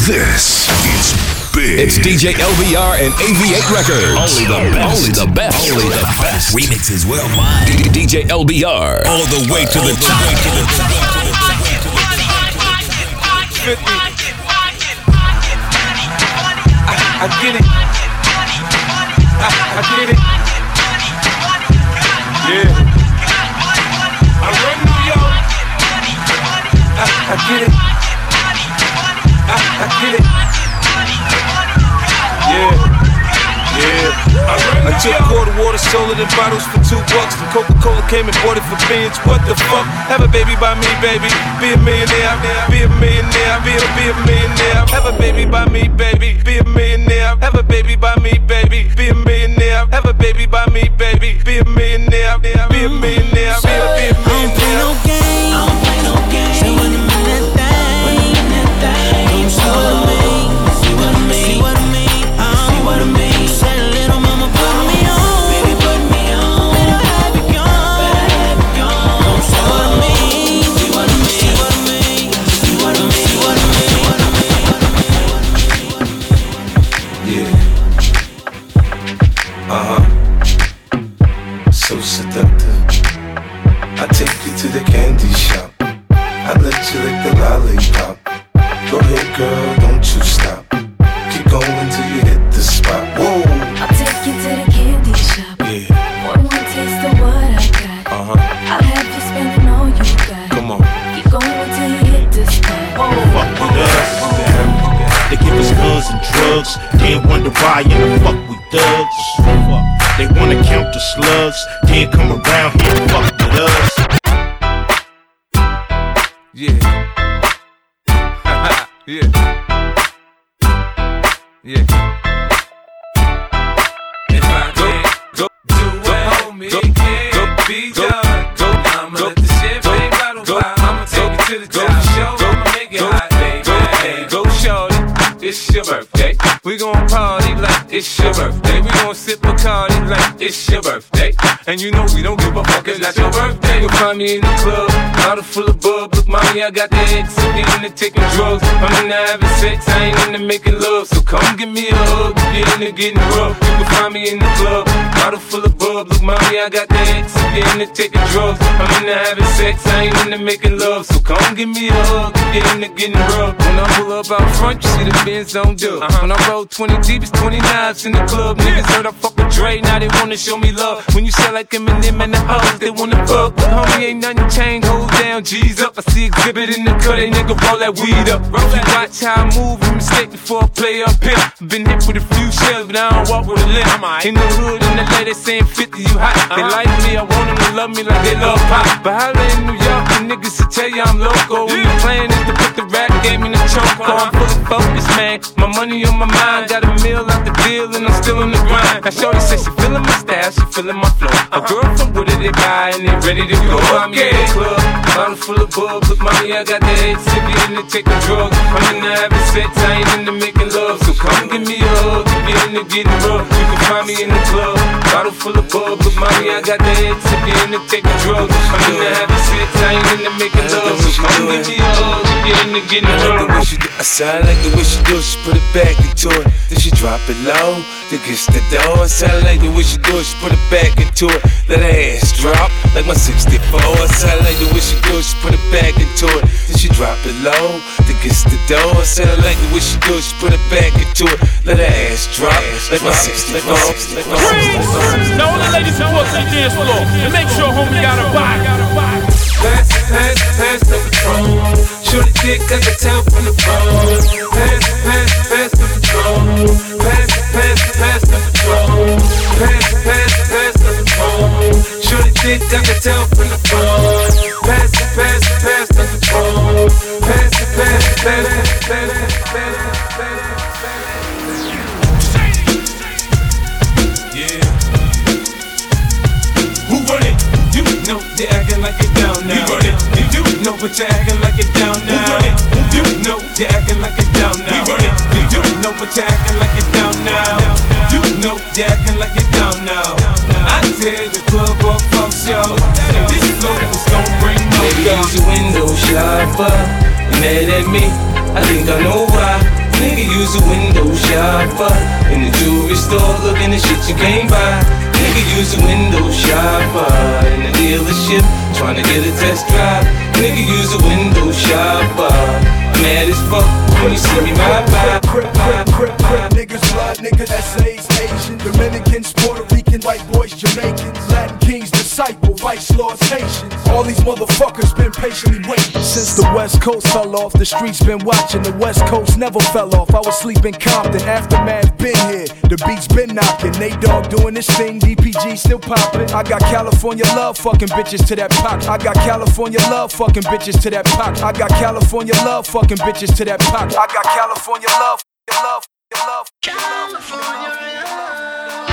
This is big. It's DJ LBR and AV8 Records. Only the best. Only the best. Only the best. Remixes worldwide. DJ LBR. All the way to the top. To the top. To the top. 50. I, I get it. I, I get it. Yeah. I run New York. I, I get it. I, I get it. Yeah. Yeah. I took quarter water, sold it in bottles for two bucks. And Coca-Cola came and bought it for beans. What the fuck? Have a baby by me, baby. Be a millionaire. Be a millionaire. Be a, be a millionaire. Have a baby by me, baby. Be a millionaire. Have a baby by me, baby. Be a millionaire. Have a baby by me, baby. Be a millionaire. Be a millionaire. Be a, be a millionaire. Yeah. Then wonder why in the fuck we thugs. They wanna count the slugs, then come around here and fuck with us. Yeah. yeah. Yeah. If I can't go do it, homie, can't be done. It's your birthday. We gon' sip Bacardi like it's your birthday. And you know we don't give a fuck, it's not your birthday. You'll find me in the club, bottle full of bub. Look, mommy, I got the X, I'm into taking drugs. I'm into having sex, I ain't into making love. So come give me a hug, you're into getting rough. You can find me in the club, bottle full of bub. Look, mommy, I got the X, I'm into taking drugs. I'm into having sex, I ain't into making love. So come give me a hug, you're into getting rough. When I pull up out front, you see the Benz on dub. Uh-huh. When I roll 20 deep, it's 29s in the club. Niggas heard I fuck with Dre, now they wanna show me love. When you sell like Eminem and the hoes, they wanna fuck. But homie, ain't nothing changed, hold down, G's up. I see Xzibit in the cut, they nigga roll that weed up. Roll that watch how I move, and mistake before I play up here. Been hit with a few shells, but I don't walk with a limp. In the hood, in the lady saying 50, you hot. They uh-huh. like me, I want them to love me like they love pop. But holla in New York, the niggas will tell you I'm loco. When the plan is to put the rap game in the choke. I'm fully focused, man. My money on my mind, got a meal out the deal, and I'm still on the grind. Now, Shorty says she feeling my style, she feeling my flow. A uh-huh. girl from Wooded, they buy, and they ready to go. I'm in the club, bottle full of bub. Look, mommy, I got the head sippy in the taking drugs. I'm in the having sex, I ain't into making love. So come give me a hug, if you're into getting rough. You can find me in the club, bottle full of bub. Look, mommy, I got the head sippy in the taking drugs. I'm in the having sex, I ain't into making love. So come give me a hug, if you're into getting rough. I sound like the way she do it, she put it back into it. Then she drop it low, then gets the door. I sound like the way she do it, she put it back into it. Let her ass drop like my 64. I sound like the way she do it, she put it back into it. Then she drop it low, then gets the door. I sound like the way she do it, she put it back into it. Let her ass drop like my 64. Like my 64. The ladies who walk to the dance floor and make sure homie got a body. Pass, pass, pass the Patron. Shorty dick got the towel from the phone. Pass, pass, pass the Patron. Pass, pass, pass the Patron. Pass, pass, pass the Patron. Shorty dick got the towel from the phone. Pass, pass, pass the pass, pass, pass, pass, pass, know they acting like it down now. We run it. You know but you're acting like it down now. We run it. You know you're acting like it down now. We run it. You know but you're acting like it down now. You know you're acting like it down now. I tear the club up, fuck yo. And this flow is gon' bring no Maybe down. use a window shopper. Mad at me, I think I know why. Nigga, use a window shopper. In the jewelry store, looking at shit you can't buy. Nigga use a window shopper. In the dealership, trying to get a test drive. Nigga use a window shopper. Mad as fuck when you see me crip, niggas, blood niggas, essays, Asian, Dominicans, Puerto Rican, white boys, Jamaicans, Latin kings, disciple, vice lords, Haitians. All these motherfuckers been patiently waiting. Since the West Coast fell off, the streets been watching. The West Coast never fell off. I was sleeping Compton, aftermath been here. The beats been knocking. Nate Dogg doing this thing, DPG still popping. I got California love, fucking bitches to that pop. I got California love, fucking bitches to that pop. I got California love, fucking bitches to that pop. I got California love, love, love, California. Now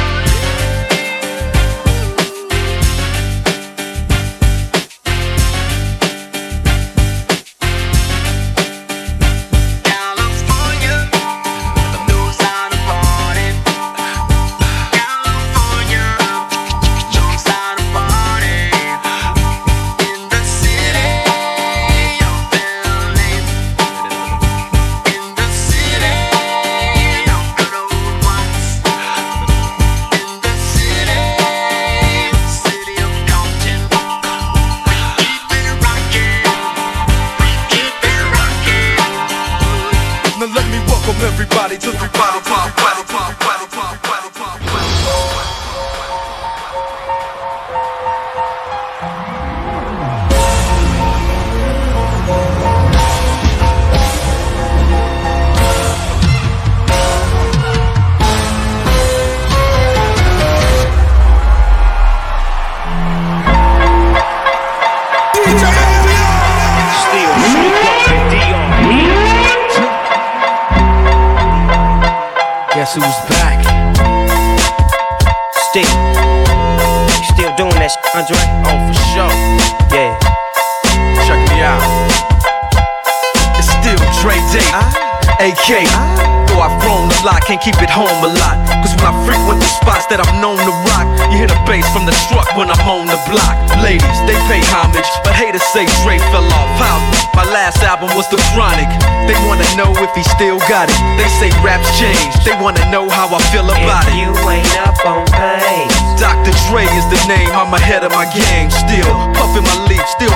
got it. They say raps changed. They wanna know how I feel about it. You ain't up on pace. Dr. Dre is the name, I'm ahead of my game. Still puffin' my leaf, still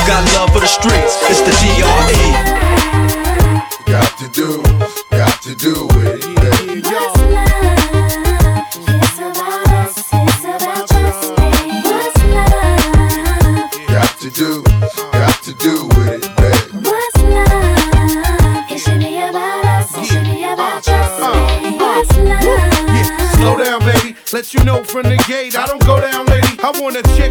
got love for the streets. It's the DRE. Got to do, got to do with it. baby. Got to do, got to do with it, baby. Slow down, baby. Let you know from the gate, I don't go down, lady. I want a chick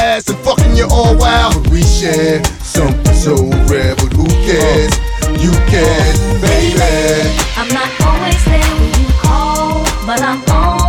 ass and fucking you all wild. But we share something so rare, but who cares? You can, baby. I'm not always there when you call, but I'm always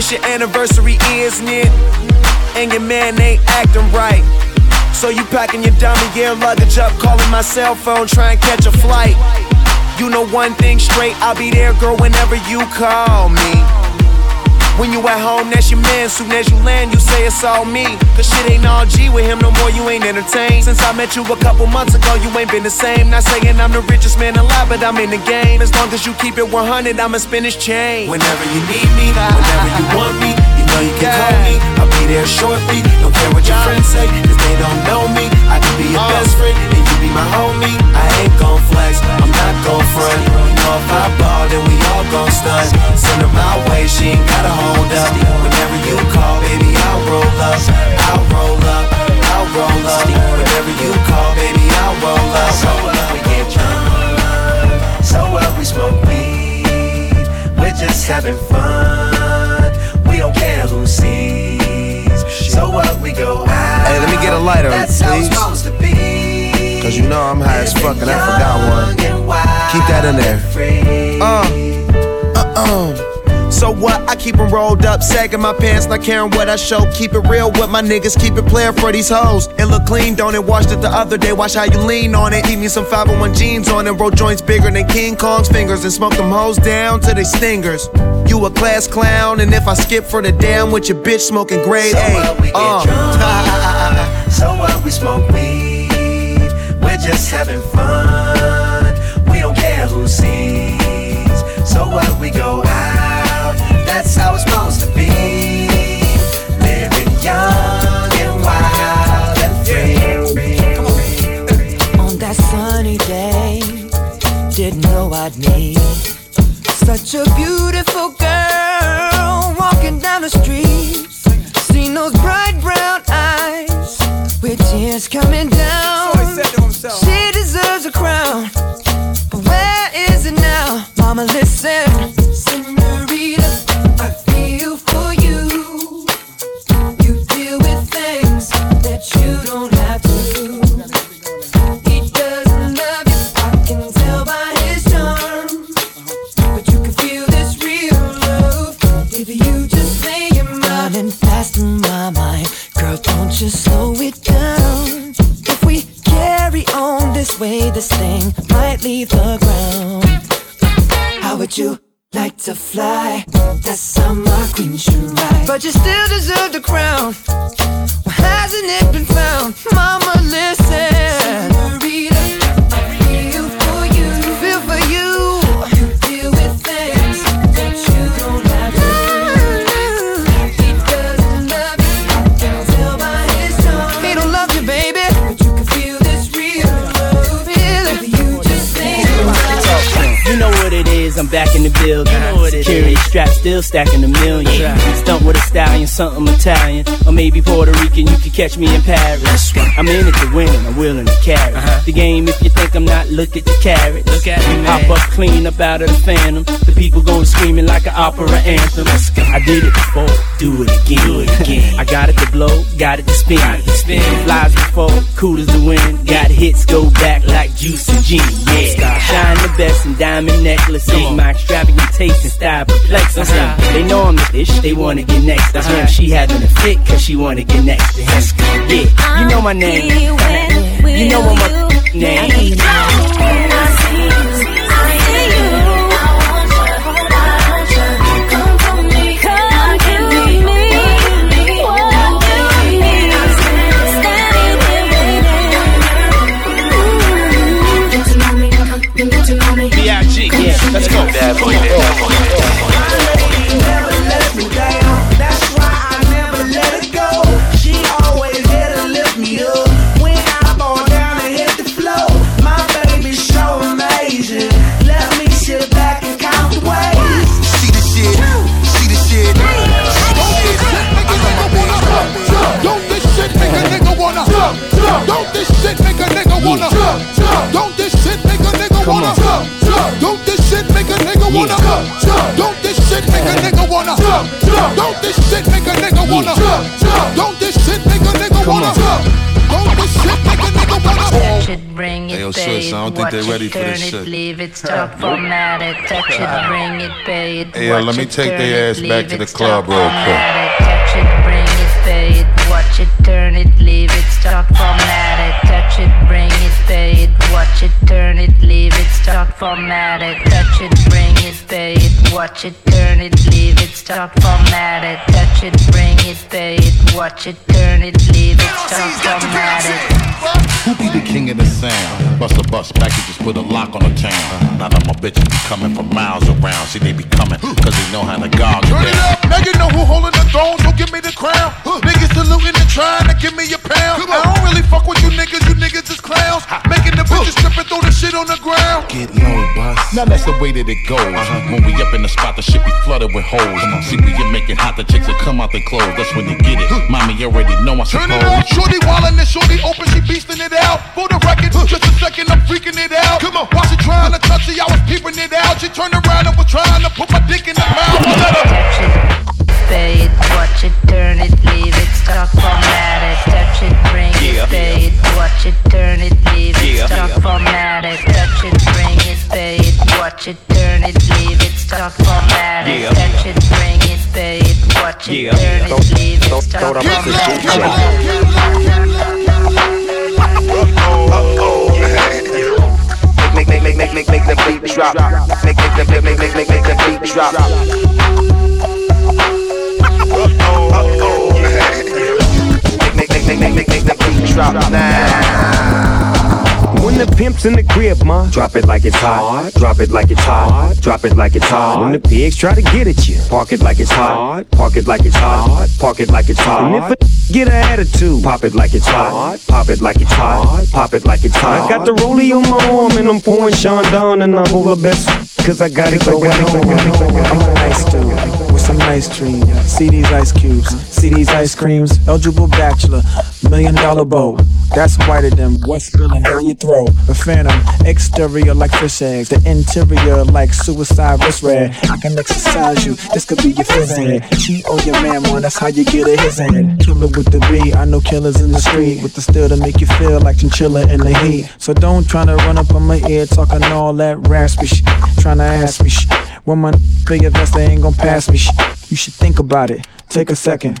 it's your anniversary, isn't it? And your man ain't acting right. So you packing your dummy gear luggage up, calling my cell phone, to catch a flight. You know one thing straight, I'll be there, girl, whenever you call me. When you at home, that's your man. Soon as you land, you say it's all me. Cause shit ain't all G with him no more, you ain't entertained. Since I met you a couple months ago, you ain't been the same. Not saying I'm the richest man alive, but I'm in the game. As long as you keep it 100, I'ma spin this chain. Whenever you need me, whenever you want me, know you can call me. I'll be there shortly. Don't care what your friends say, cause they don't know me. I can be your oh. best friend, and you be my homie. I ain't gon' flex, I'm not gon' front. You know if I ball, then we all gon' stunt. Send her my way, she ain't gotta hold up. Whenever you call, baby, I'll roll up. I'll roll up, I'll roll up. Whenever you call, baby, I'll roll up. So what, we get drunk. So what, we smoke weed. We're just having fun. We don't care who sees. So what, we go out. Hey, let me get a lighter, That's please. Cause you know I'm high as fuck and I forgot one. Keep that in there. Uh, uh, uh. So what? I keep keep 'em rolled up, sagging my pants, not caring what I show. Keep it real with my niggas, keep it player for these hoes. It look clean, don't it? Washed it the other day, watch how you lean on it. Keep me some 501 jeans on and roll joints bigger than King Kong's fingers and smoke them hoes down to they stingers. You a class clown, and if I skip for the I'm with your bitch smoking grade So A. what, we get Uh. drunk. so what, we smoke weed. We're just having fun. We don't care who sees. So what, we go out. That's how it's supposed to be. Living young and wild and free. On that sunny day, didn't know I'd meet such a beautiful girl walking down the street. Seen those bright brown eyes with tears coming still stacking a million. Stunt with a stallion, something Italian. Or maybe Puerto Rican, you could catch me in Paris. I'm in it to win and I'm willing to carry. The game, if you think I'm not, look at the carrot. Look at me, Hop up clean up out of the phantom. The people go screaming like an opera anthem. I did it before, do it again. Do it again. I got it to blow, got it to spin. spin. Flies before, cool as the wind. Got hits, go back like juice and gin. Yeah, shine the best in diamond necklaces. My extravagant taste and style perplexing them. Uh-huh. They know I'm the ish, they wanna get next to him. She having a fit cause she wanna get next to him. Yeah, you know my name. You know what my name. Wanna Don't this shit make a nigga wanna Don't this shit make a nigga wanna Don't this shit make a nigga wanna Don't this shit make a nigga wanna Touch it, bring it, Hey, yo, pay sis, it, I don't think watch they it, ready for turn this it, shit. leave it, stop, format it, touch it, bring it, pay it, Hey, yo, watch let me it, take turn their it, ass back leave to it, the stop, club real quick. touch it, bring it, pay it, watch it, turn it, leave it, stop, format touch it, bring it, pay it, watch it, turn it, leave it, stop, format it, touch it, bring it, pay it, watch it, turn it, leave it, stop, format it, touch it, bring it, pay it, watch it, turn it, leave it, stop, format it. Who be the king of the sound? Bust a bus packages, put a lock on the town. Now that my bitches be coming from miles around. See, they be coming, cause they know how to gouge Turn it it up, now you know who holding the throne, so give me the crown. Niggas saluting and trying to give me a pound. I don't really fuck with you niggas, you niggas is clowns. Making the bitches strip and throw the shit on the ground. Get low, boss. Now that's the way that it goes. Uh-huh. When we up in the spot, the shit be flooded with hoes. See, we get making hot, the chicks that come out the clothes. That's when they get it. Mommy already know I Turn it up, suppose. shorty wildin' and shorty open, she beastin' it out. For the record, just a second, I'm freaking it out. Come on, while she trying to touch it, I was peeping it out. She turned around and was trying to put my dick in her mouth. Let her- pay it, watch it, turn it, leave it, stop, format it, touch it, bring it, pay it, watch it, turn it, leave it, stop, format it, touch it, bring it, pay it, watch it, turn it, leave it, stop, format it, touch it, bring it, pay it, watch it, turn it, leave it, stop, throw that format. Make, make, make, make, make, make the beat drop. Make, make, make, make, make, make, make, make the beat drop. Drop now. When the pimp's in the crib, ma, drop it like it's hot. Drop it like it's hot. Drop it like it's hot. When the pigs try to get at you, park it like it's hot. Park it like it's hot. Park it like it's hot. And if a get an attitude, pop it like it's hot. Pop it like it's hot. Pop it like it's hot. I got the rollie on my arm and I'm pouring Chandon and I'm over best. Cause I got it going on. I'm a nice dude some nice dreams. See these ice cubes, see these ice creams. Eligible bachelor, million dollar bow. That's whiter than what's spilling down your throat. A phantom, exterior like fish eggs, the interior like suicide wrist red. I can exercise you, this could be your phys ed. Cheat on your man, one, that's how you get a his head. Killer with the B, I know killers in the street with the steel to make you feel like chinchilla in the heat. So don't try to run up on my ear talking all that raspy shit. Trying to ask me shit. When my big invest, they ain't gon' pass me shit. You should think about it. Take a second.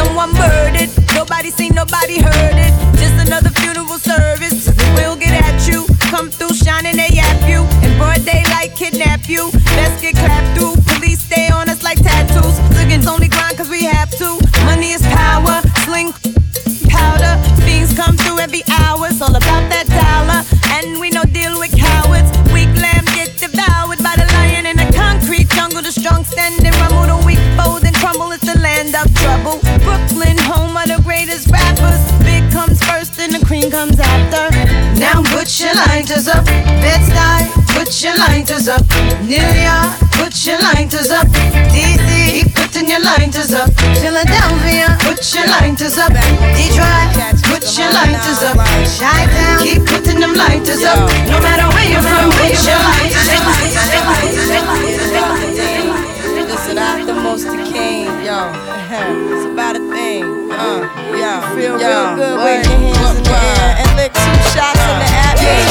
Someone murdered. Nobody seen, nobody heard it. Just another funeral service. We'll get at you. Come through shining, they yap you. In broad daylight, kidnap you. Best get clapped through. Police stay on us like tattoos. Liggins only grind cause we have to. Money is power. Sling powder. Fiends come through every hour. It's all about that dollar. And we crumble. It's the land of trouble. Brooklyn, home of the greatest rappers. Big comes first and the cream comes after. Now put your lighters up. Bed-Stuy, put your lighters up. New York, put your lighters up. DC, keep putting your lighters up. Philadelphia, put your lighters up. Detroit, put your lighters up. Chi-Town, keep putting them lighters up. No matter where you're from, put your lighters up. Listen, I'm the most the It's about a thing, uh, yo. Feel yo, real good, wave your hands in the air and lick two shots in the atmosphere.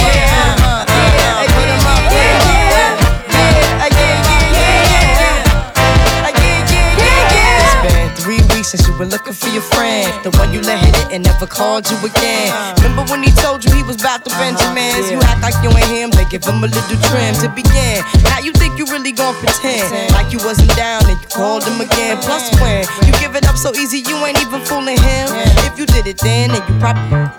Were looking for your friend, the one you let hit it and never called you again. Remember when he told you he was about to uh-huh, Benjamins? You act like you ain't him, they give him a little trim to begin. Now you think you really gon' pretend like you wasn't down and you called him again. Plus when you give it up so easy, you ain't even fooling him. If you did it then, then you probably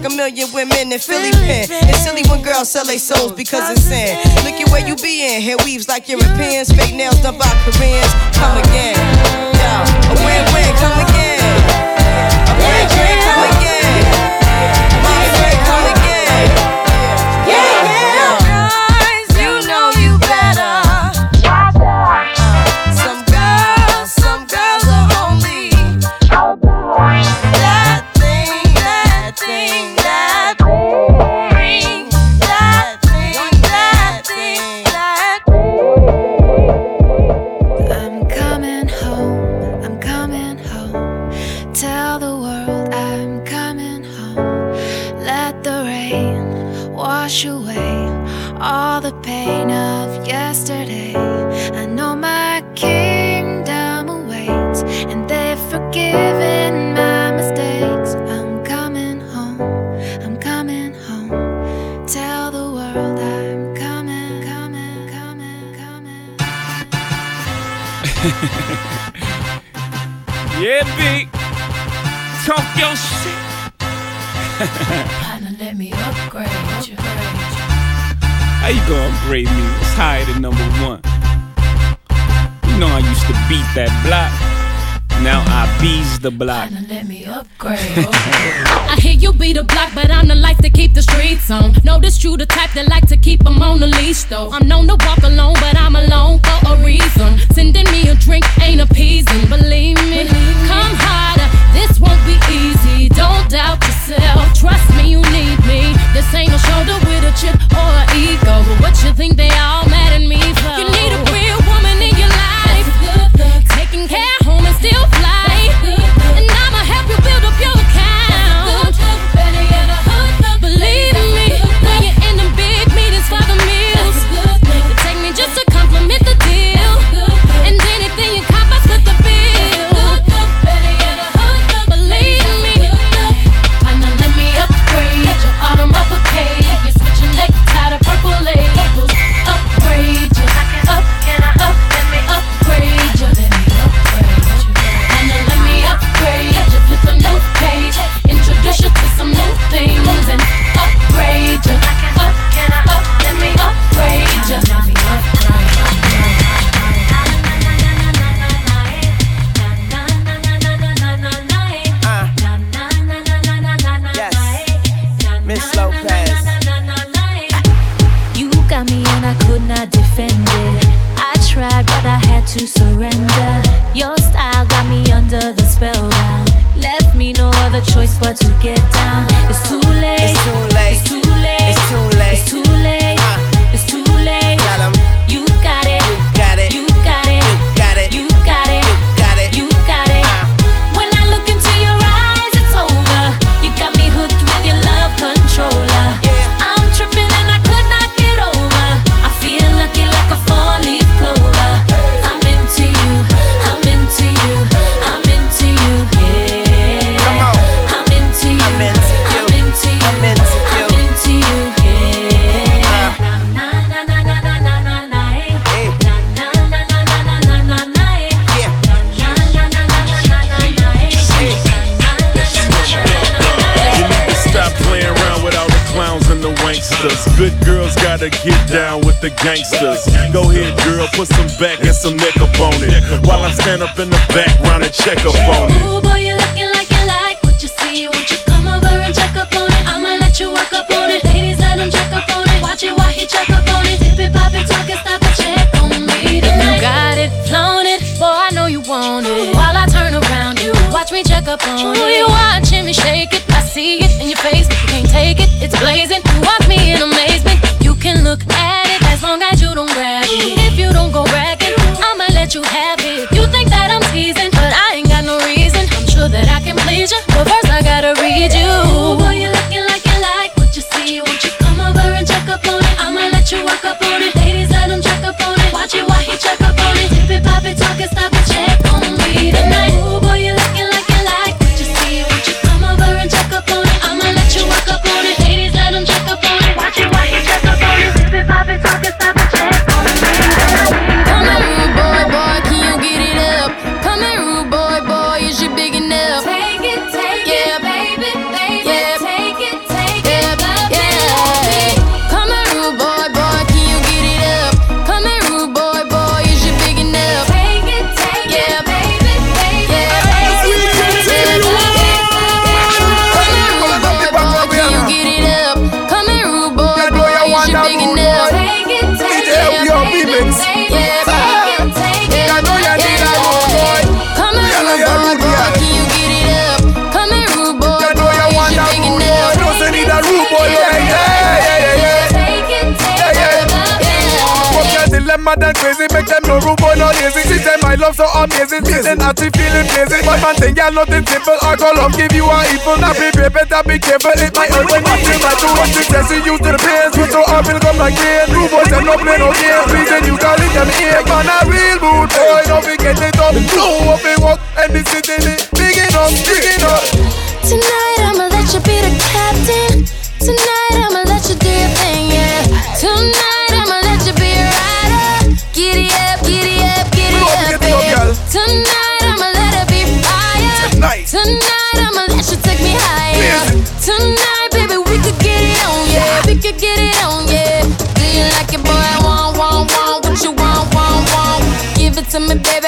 like a million women in Philly pen. It's silly when girls sell their souls because it's sin. Look at where you be in. Hair weaves like Europeans. Fake nails done by Koreans. Come again. Yo, a win-win. Come again. A win-win. Come again. Bees the block. Let me upgrade. I hear you be the block, but I'm the life to keep the streets on. Notice you the type that like to keep 'em on the leash, though. I'm good girls gotta get down with the gangsters. Go ahead, girl, put some back and some neck up on it. While I stand up in the background and check up on it. Ooh, boy, you looking like you like what you see. Won't you come over and check up on it? I'ma let you work up on it. Ladies, let him check up on it. Watch it while he check up on it. Dip it, pop it, talk it, check up on it. You watching me shake it, I see it in your face, but you can't take it. It's blazing. You watch me in amazement. You can look at it as long as you don't grab it. If you don't go bragging, I'ma let you have it. You think that I'm teasing, but I ain't got no reason. I'm sure that I can please you, but first I gotta read you. Ooh, boy, you looking like you like what you see. Won't you come over and check up on it? I'ma let you work up on it. Ladies, let him check up on it. Watch it while he check up on it. Dip it, pop it, talk it, stop it, your dilemma than crazy, make them no rude boy, no lazy. She say my love so amazing, say not she feeling lazy. But man think you're nothing simple, I go love give you a evil. Now be brave, better be careful, it might hurt when you feel like you want to test you to the pain. Switch so up, will come like rain. Rude boys, them no play no game. Reason you call it them here, man, a real mood boy. Don't forget it up, blow up it walk, and this city, big enough, big enough. Tonight I'ma let you be the captain. Tonight I'ma let you do your thing, yeah. Tonight I'ma let Giddy up, giddy up, giddy up, yeah. Tonight I'ma let it be fire. Tonight. Tonight I'ma let you take me higher. Tonight, baby, we could get it on, yeah. We could get it on, yeah. Do you like it, boy? Want, want, want. What you want, want, want. Give it to me, baby,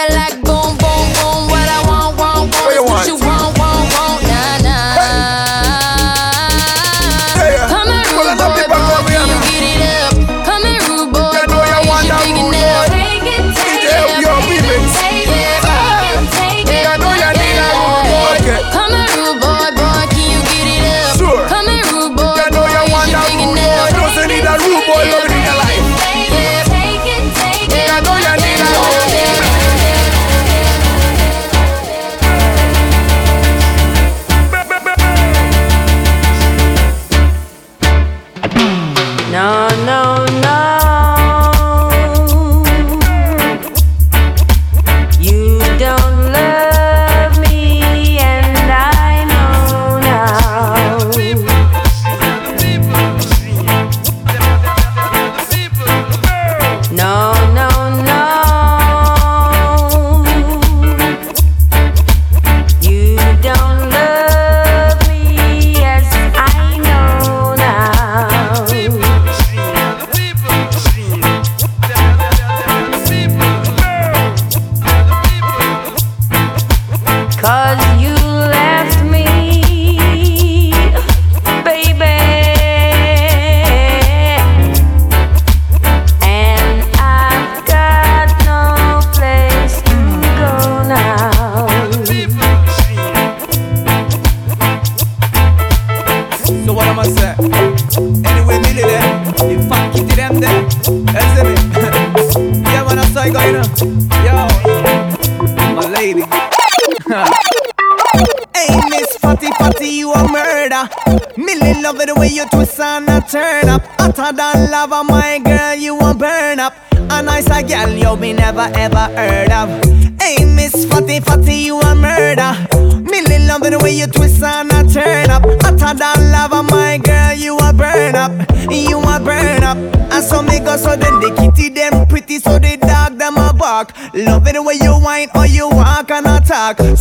No, no,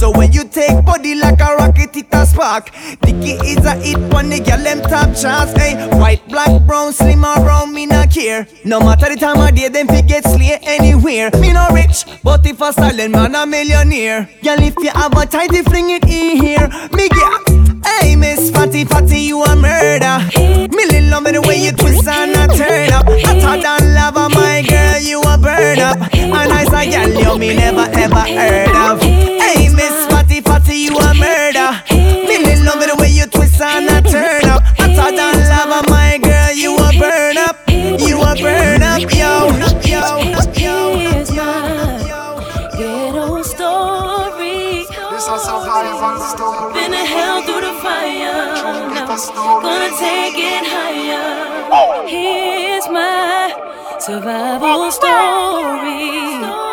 So when you take body like a rocket, it a spark. Dicky is a hit when the girl them top charts. Hey, eh? white, black, brown, slim or brown, me not care. No matter the time of day, them fi get slay anywhere. Me no rich, but if a silent man a millionaire. Girl, if you have a tighty, fling it in here. Me get. Hey, Miss Fatty Fatty, you a murder. Million love the way you twist and a turn up. Hotter than lava, you a burn up. And I say, girl, you me never ever heard of. Hey, Miss Fatty Fatty, you a murder. Million love the way you twist and a turn up. Hotter than lava, my girl, you a burn up. You a burn up, yo, yo, yo. Here's my ghetto story. Been a hell through the fire. Now gonna take it higher. Here's my survival story.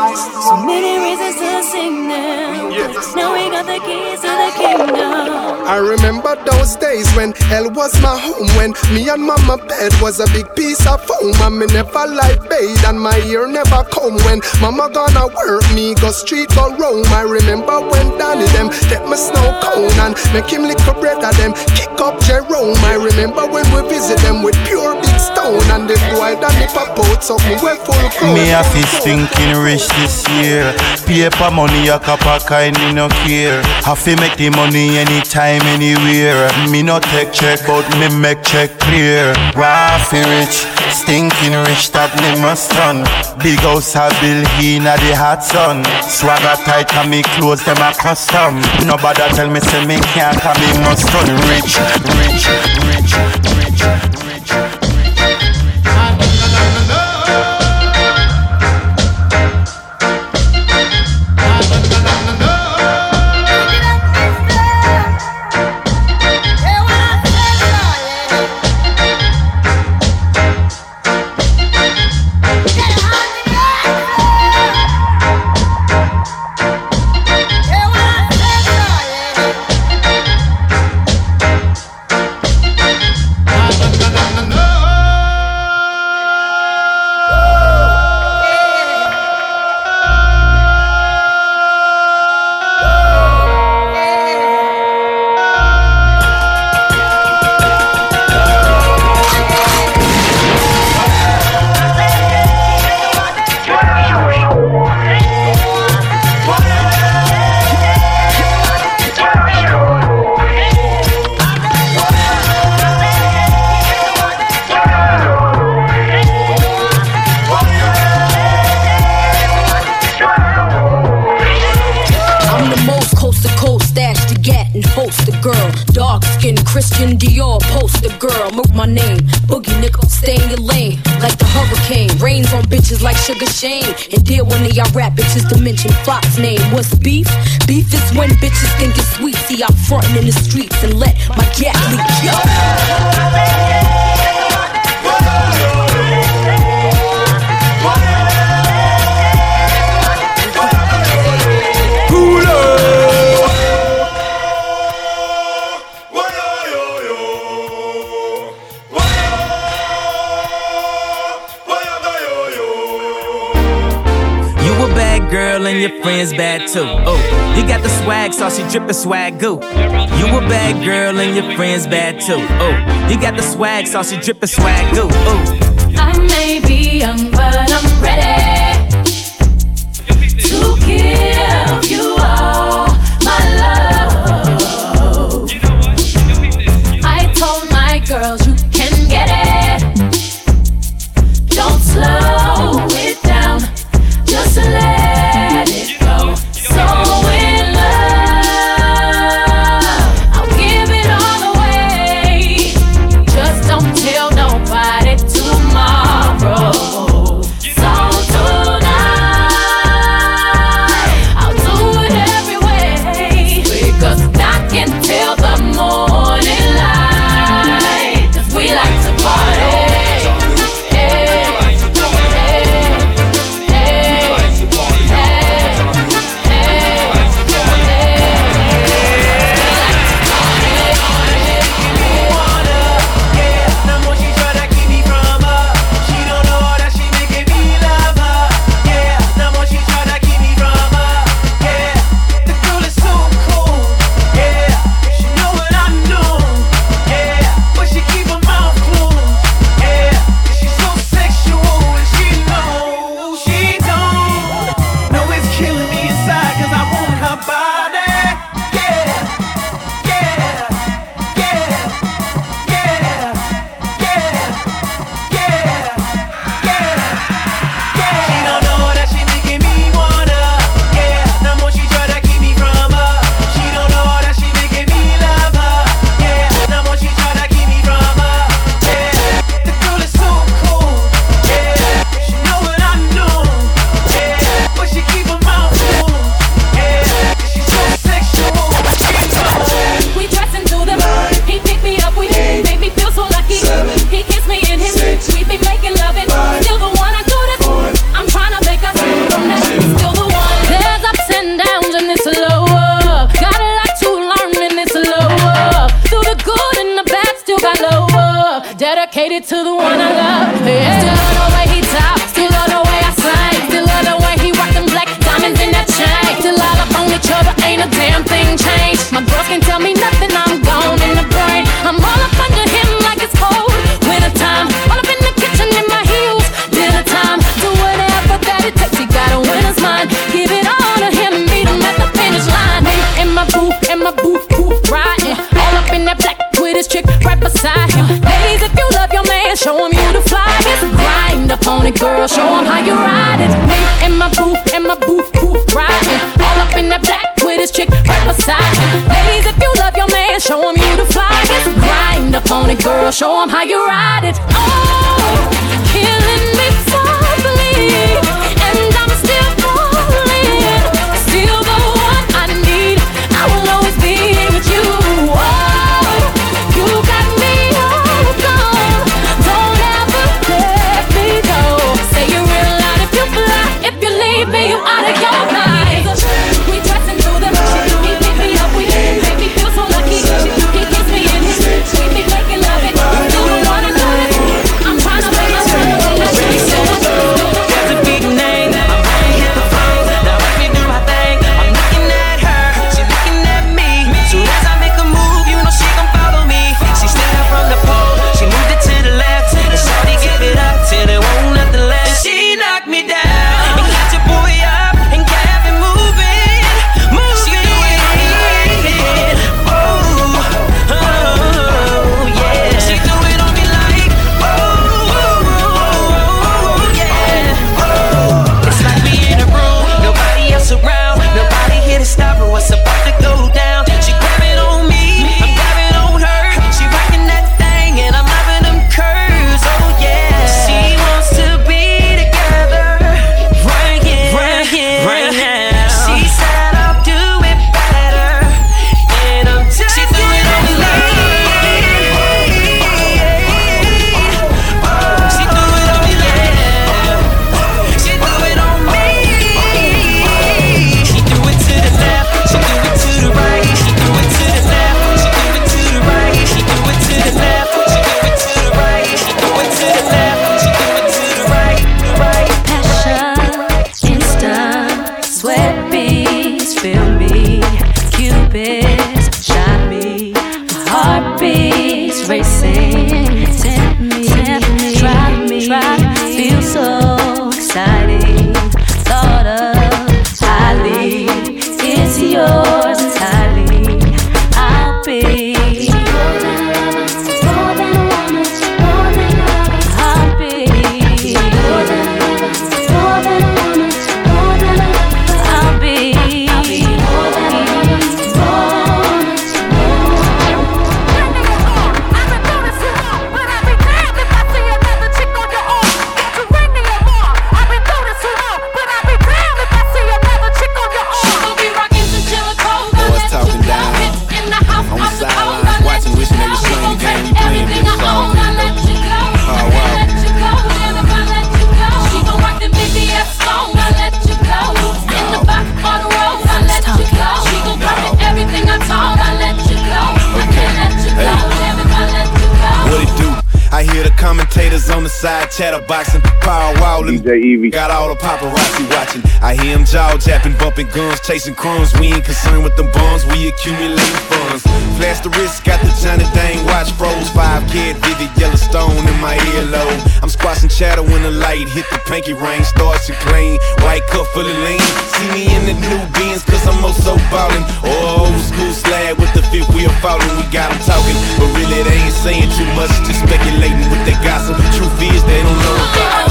So many reasons to sing them. Now we got the keys to the kingdom. I remember those days when hell was my home When me and mama bed was a big piece of foam And me never like bathe and my ear never come When mama gonna work me go street go roam I remember when Danny them take my snow cone And make him lick a bread of them kick up Jerome I remember when we visit them with pure big stone And the boy Danny pop out something well full grown Me a fi stinking rich this year. Paper money a cup of kind me no care. Have to make the money anytime, anywhere. Me no take check, but me make check clear. Raffy rich, stinking rich that me must run. Big house a bill in a the hot sun. Swagger tight and me clothes them a custom. Nobody tell me say me can't and me must run rich, rich, rich, rich. Too. Oh, you got the swag, saucy drippin' swag goo. You a bad girl and your friends bad too. Oh, you got the swag, saucy drippin' swag goo. Oh. I may be young, but in my booth, booth riding. All up in the black with his chick right beside him. Ladies, if you love your man, show him you the flyest. Grind up on it, girl, show him how you ride it. Chasing crumbs, we ain't concerned with them bonds, we accumulate funds. Flash the wrist, got the China thing. watch froze. Five kid, vivid Yellowstone in my earlobe. I'm squashing shadow when the light hit the pinky ring. Starts to clean, white cup full of lean. See me in the new beans, cause I'm oh also ballin'. Or old school slag with the fifth wheel falling. We got them talking, but really they ain't saying too much, just speculating with their gossip. Truth is, they don't know about it.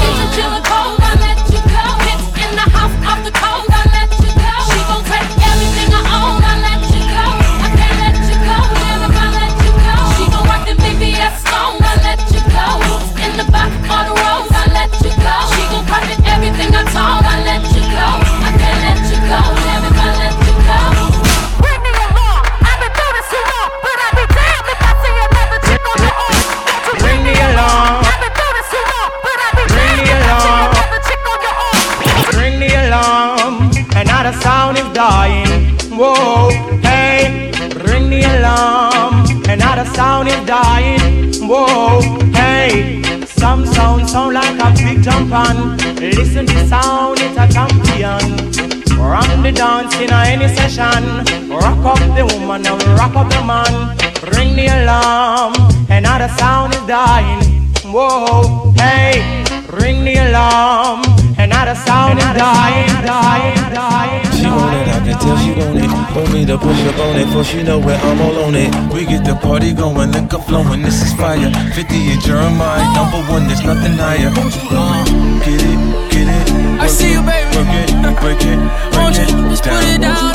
sound is dying. Whoa, hey. Some sound sound like a big jump on. Listen to sound, it's a champion. From the dance in any session, rock up the woman and rock up the man. Ring the alarm, another sound is dying. Whoa, hey, ring the alarm another sound is dying, dying, dying. She want it, I can tell she want it. Want me to push up on it, for she know where I'm all on it. We get the party going, link up flowing, this is fire. 50 in Jeremih, number one, there's nothing higher. Uh, get it, get it. I see you, baby. Work it, break it, break it, just put it down,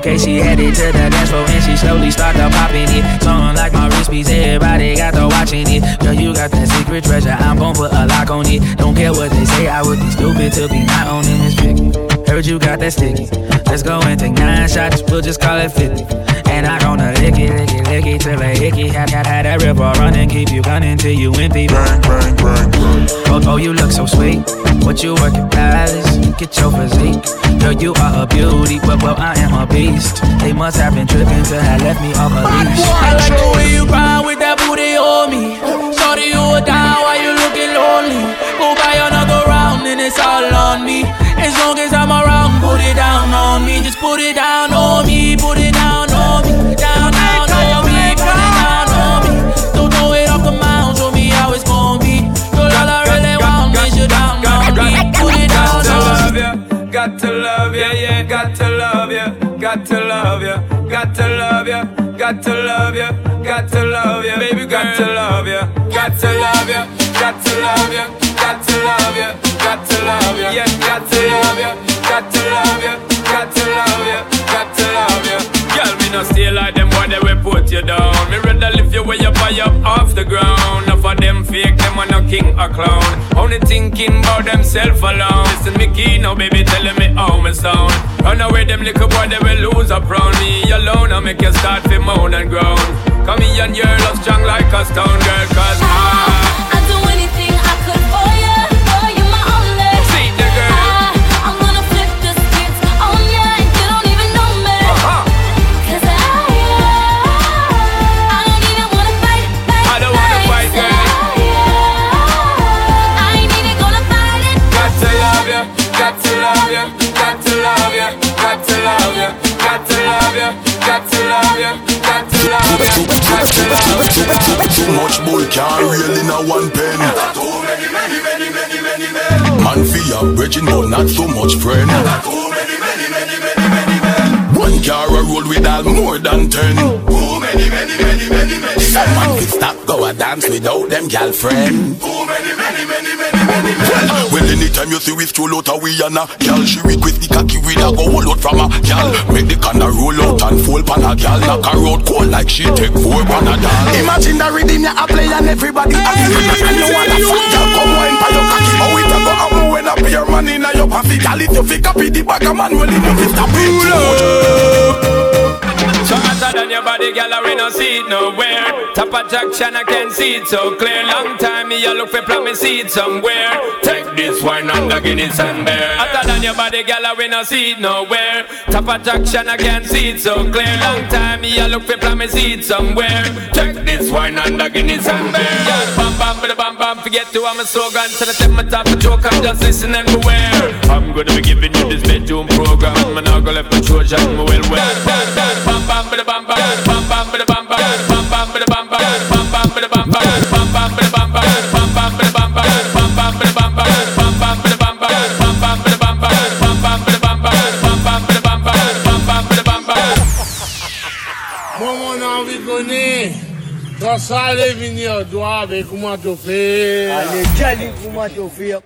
Okay, she headed to the dance floor and she slowly started popping it. Something like my wrist piece, everybody got to watching it. Girl, you got that secret treasure, I'm gon' put a lock on it. Don't care what they say, I would be stupid to be not owning this Vicky. Heard you got that sticky. Let's go and take nine shots, we'll just call it 50. And I gonna lick it, lick it, lick it till a hickey. Had, had, had that river running, keep you gunning till you empty. Bang, bang, bang, bang. Oh, oh, you look so sweet. What you working, Palace? Get your physique. Girl, you are a beauty, but well, I am a beast. They must have been tripping to have left me off a leash. I like the way you grind with that booty on me. Sorry you were down while you looking lonely. Go buy another round and it's all on me. As long as I'm around, put it down on me. Just put it down Got to love ya, yeah, got to love ya, got to love ya, got to love ya, got to love ya, got to love ya, baby, got to love ya, got to love ya, got to love ya, got to love ya, got to love ya, yeah, got to love ya, got to love ya, got to love ya, got to love ya. Girl, me no stay like them boy, they will put you down. Me rather lift you way up high up off the ground. King or clown. Only thinking about themself alone. Listen me key now, baby, telling me how me sound. Run away, them little boy, they will lose up round me alone. I make you start to moan and groan. Come here and your love strong like a stone girl, cause but not so much friend. Too many, many, many, many, many men. One car a roll with all more than ten. Too many, many, many, many, many Some men. man can stop go a dance without them girlfriend. Too many, many, many, men. Well, anytime you see we stroll out a we and a girl, she request the cocky we a go hold out from a girl. Make the canna roll out and fall pan a girl. Knock her out cold like she take four Panadol. Imagine the rhythm you a play and everybody a happy. And you want a fat girl come wine pa your cocky. How it a go happen when a pair man inna your pussy? Girl, if you fi copy the bag a man, well, you fi stop it. So hotter than your body, girl, I we no see it nowhere. Top attraction, I can see it so clear. Long time me, I look for promise see it somewhere. Take this wine and the Guinness and beer. Hotter than your body, girl, I we no see it nowhere. Top attraction, I can see it so clear. Long time me, I look for promise see it somewhere. Take this wine and the Guinness and beer. Yeah, bam bam, bam bam bam. Forget to I'm a slogan. So I take my top a joke, I'm just listen and beware. I'm gonna be giving you this bedroom program. I'm not gonna left my Trojan, well well. Toi, ça, les venir, doigt, avec comment tu fais. Allez, Jali, comment tu fais.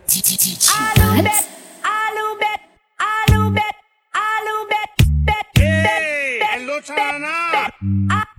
Hey, hello, Chana. Hey,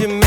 You.